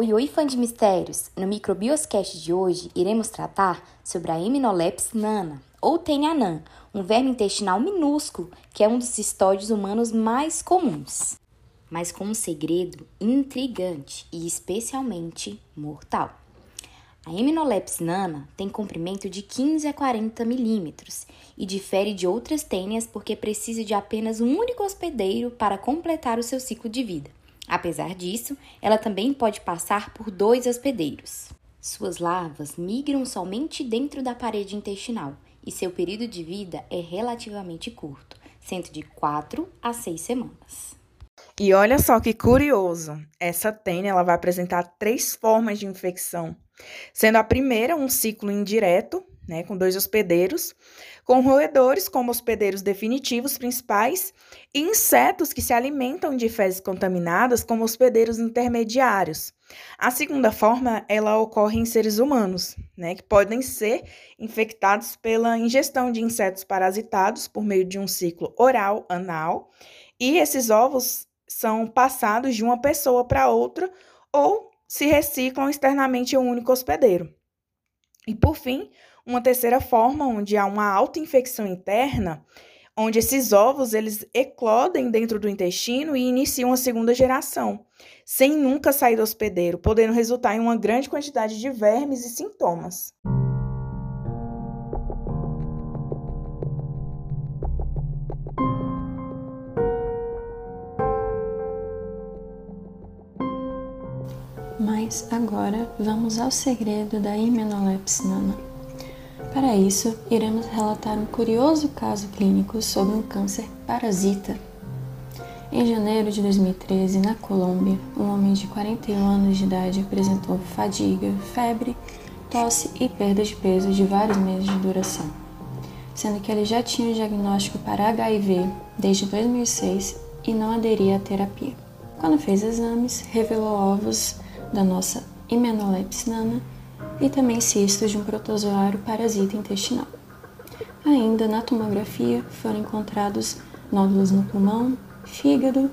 Oi, oi, fã de mistérios! No Microbioscast de hoje, iremos tratar sobre a Heminolepis nana, ou Tenhanan, um verme intestinal minúsculo que é um dos cistóides humanos mais comuns, mas com um segredo intrigante e especialmente mortal. A Heminolepis nana tem comprimento de 15 a 40 milímetros e difere de outras tênias porque precisa de apenas um único hospedeiro para completar o seu ciclo de vida. Apesar disso, ela também pode passar por dois hospedeiros. Suas larvas migram somente dentro da parede intestinal e seu período de vida é relativamente curto, sendo de 4 a 6 semanas. E olha só que curioso, essa tênia ela vai apresentar três formas de infecção, sendo a primeira um ciclo indireto, né, com dois hospedeiros, com roedores como hospedeiros definitivos principais e insetos que se alimentam de fezes contaminadas como hospedeiros intermediários. A segunda forma, ela ocorre em seres humanos, né, que podem ser infectados pela ingestão de insetos parasitados por meio de um ciclo oral anal, e esses ovos são passados de uma pessoa para outra ou se reciclam externamente em um único hospedeiro. E por fim, uma terceira forma, onde há uma autoinfecção interna, onde esses ovos eles eclodem dentro do intestino e iniciam a segunda geração, sem nunca sair do hospedeiro, podendo resultar em uma grande quantidade de vermes e sintomas. Mas agora vamos ao segredo da Hymenolepis nana. Para isso, iremos relatar um curioso caso clínico sobre um câncer parasita. Em janeiro de 2013, na Colômbia, um homem de 41 anos de idade apresentou fadiga, febre, tosse e perda de peso de vários meses de duração, sendo que ele já tinha o diagnóstico para HIV desde 2006 e não aderia à terapia. Quando fez exames, revelou ovos da nossa Imenolepis nana e também cistos de um protozoário parasita intestinal. Ainda na tomografia foram encontrados nódulos no pulmão, fígado,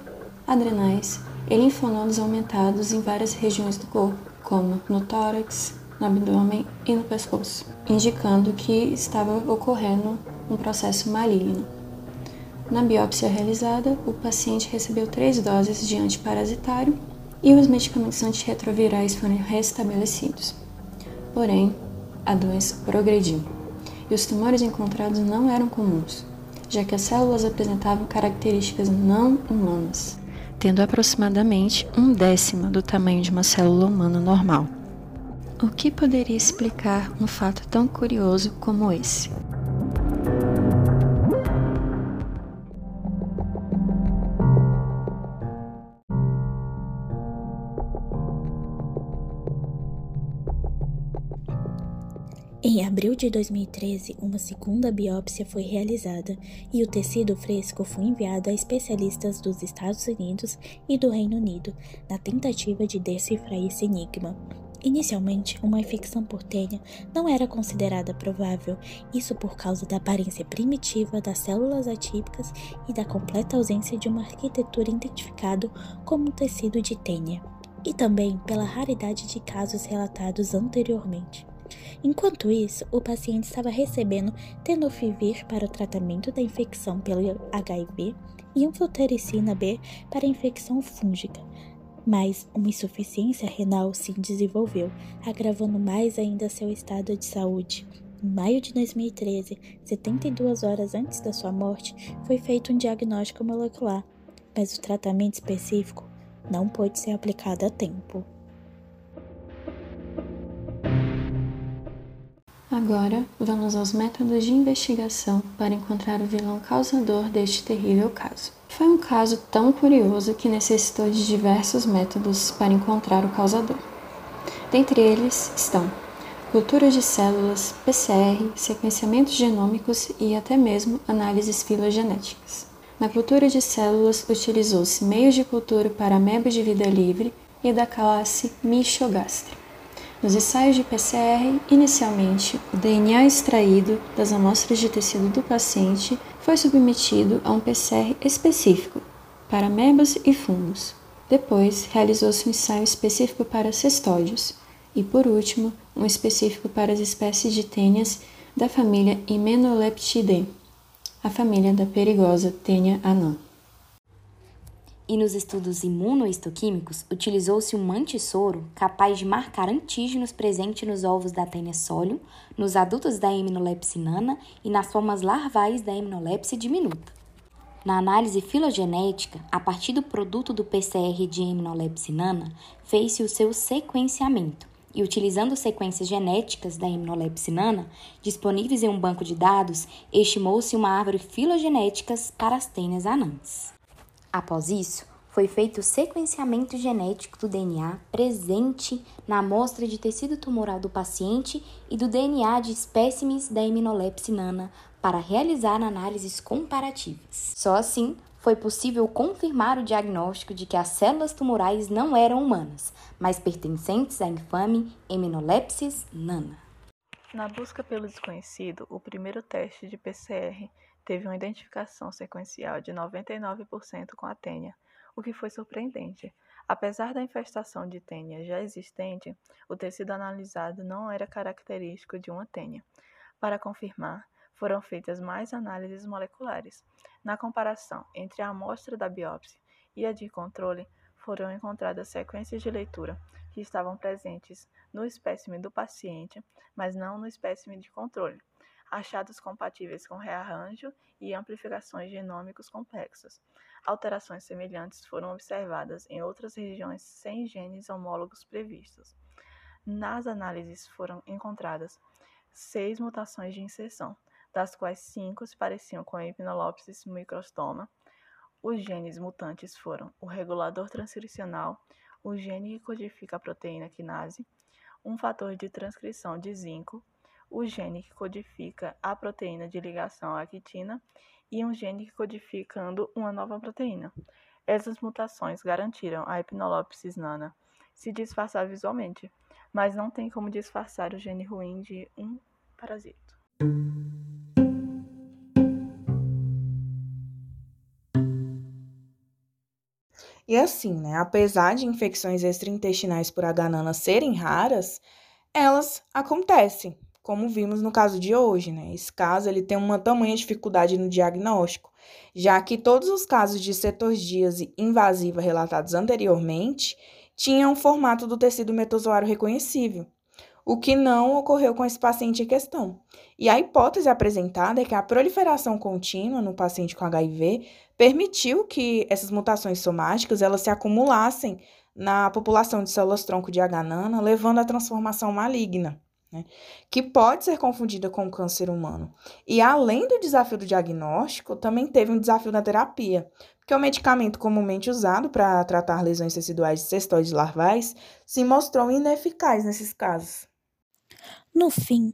adrenais e linfonodos aumentados em várias regiões do corpo, como no tórax, no abdômen e no pescoço, indicando que estava ocorrendo um processo maligno. Na biópsia realizada, o paciente recebeu três doses de antiparasitário e os medicamentos antirretrovirais foram restabelecidos. Porém, a doença progrediu e os tumores encontrados não eram comuns, já que as células apresentavam características não humanas, tendo aproximadamente um décimo do tamanho de uma célula humana normal. O que poderia explicar um fato tão curioso como esse? Abril de 2013, uma segunda biópsia foi realizada e o tecido fresco foi enviado a especialistas dos Estados Unidos e do Reino Unido na tentativa de decifrar esse enigma. Inicialmente, uma infecção por tênia não era considerada provável, isso por causa da aparência primitiva das células atípicas e da completa ausência de uma arquitetura identificada como tecido de tênia, e também pela raridade de casos relatados anteriormente. Enquanto isso, o paciente estava recebendo tenofovir para o tratamento da infecção pelo HIV e anfotericina B para a infecção fúngica, mas uma insuficiência renal se desenvolveu, agravando mais ainda seu estado de saúde. Em maio de 2013, 72 horas antes da sua morte, foi feito um diagnóstico molecular, mas o tratamento específico não pôde ser aplicado a tempo. Agora, vamos aos métodos de investigação para encontrar o vilão causador deste terrível caso. Foi um caso tão curioso que necessitou de diversos métodos para encontrar o causador. Dentre eles estão culturas de células, PCR, sequenciamentos genômicos e até mesmo análises filogenéticas. Na cultura de células, utilizou-se meios de cultura para amebas de vida livre e da classe Michogaster. Nos ensaios de PCR, inicialmente, o DNA extraído das amostras de tecido do paciente foi submetido a um PCR específico para amebas e fungos. Depois, realizou-se um ensaio específico para cestódios e, por último, um específico para as espécies de tênias da família Hymenoptyidae, a família da perigosa Tênia anã. E nos estudos imunoistoquímicos, utilizou-se um antissoro capaz de marcar antígenos presentes nos ovos da Tênia nos adultos da Hymenopsinana e nas formas larvais da Hymenopsis diminuta. Na análise filogenética, a partir do produto do PCR de Hymenopsinana, fez-se o seu sequenciamento, e utilizando sequências genéticas da Hymenopsinana disponíveis em um banco de dados, estimou-se uma árvore filogenética para as tênias anãs. Após isso, foi feito o sequenciamento genético do DNA presente na amostra de tecido tumoral do paciente e do DNA de espécimes da Hymenopsinana para realizar análises comparativas. Só assim foi possível confirmar o diagnóstico de que as células tumorais não eram humanas, mas pertencentes à infame Hymenopsis nana. Na busca pelo desconhecido, o primeiro teste de PCR teve uma identificação sequencial de 99% com a tênia, o que foi surpreendente. Apesar da infestação de tênia já existente, o tecido analisado não era característico de uma tênia. Para confirmar, foram feitas mais análises moleculares. Na comparação entre a amostra da biópsia e a de controle, foram encontradas sequências de leitura que estavam presentes no espécime do paciente, mas não no espécime de controle achados compatíveis com rearranjo e amplificações genômicos complexos. Alterações semelhantes foram observadas em outras regiões sem genes homólogos previstos. Nas análises foram encontradas seis mutações de inserção, das quais cinco se pareciam com a Hypnolopsis microstoma. Os genes mutantes foram o regulador transcricional, o gene que codifica a proteína quinase, um fator de transcrição de zinco, o gene que codifica a proteína de ligação à quitina e um gene codificando uma nova proteína. Essas mutações garantiram a Hypnolopsis nana se disfarçar visualmente, mas não tem como disfarçar o gene ruim de um parasito. E assim, né, apesar de infecções extraintestinais por H. nana serem raras, elas acontecem como vimos no caso de hoje, né? Esse caso ele tem uma tamanha dificuldade no diagnóstico, já que todos os casos de cetorgíase invasiva relatados anteriormente tinham o formato do tecido metozoário reconhecível, o que não ocorreu com esse paciente em questão. E a hipótese apresentada é que a proliferação contínua no paciente com HIV permitiu que essas mutações somáticas elas se acumulassem na população de células-tronco de H-nana, levando à transformação maligna né, que pode ser confundida com o câncer humano. E além do desafio do diagnóstico, também teve um desafio na terapia, porque o medicamento comumente usado para tratar lesões teciduais de cestoides larvais se mostrou ineficaz nesses casos. No fim,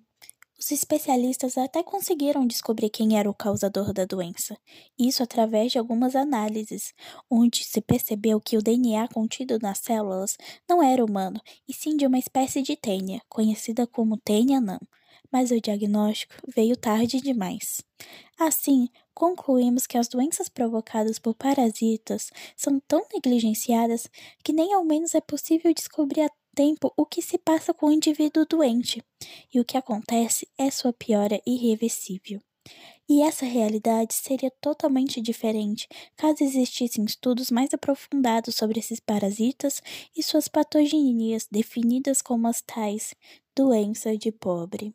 os especialistas até conseguiram descobrir quem era o causador da doença, isso através de algumas análises, onde se percebeu que o DNA contido nas células não era humano, e sim de uma espécie de tênia, conhecida como tênia não. Mas o diagnóstico veio tarde demais. Assim, concluímos que as doenças provocadas por parasitas são tão negligenciadas que nem ao menos é possível descobrir a tempo o que se passa com o indivíduo doente, e o que acontece é sua piora irreversível. E essa realidade seria totalmente diferente caso existissem estudos mais aprofundados sobre esses parasitas e suas patogenias definidas como as tais doença de pobre.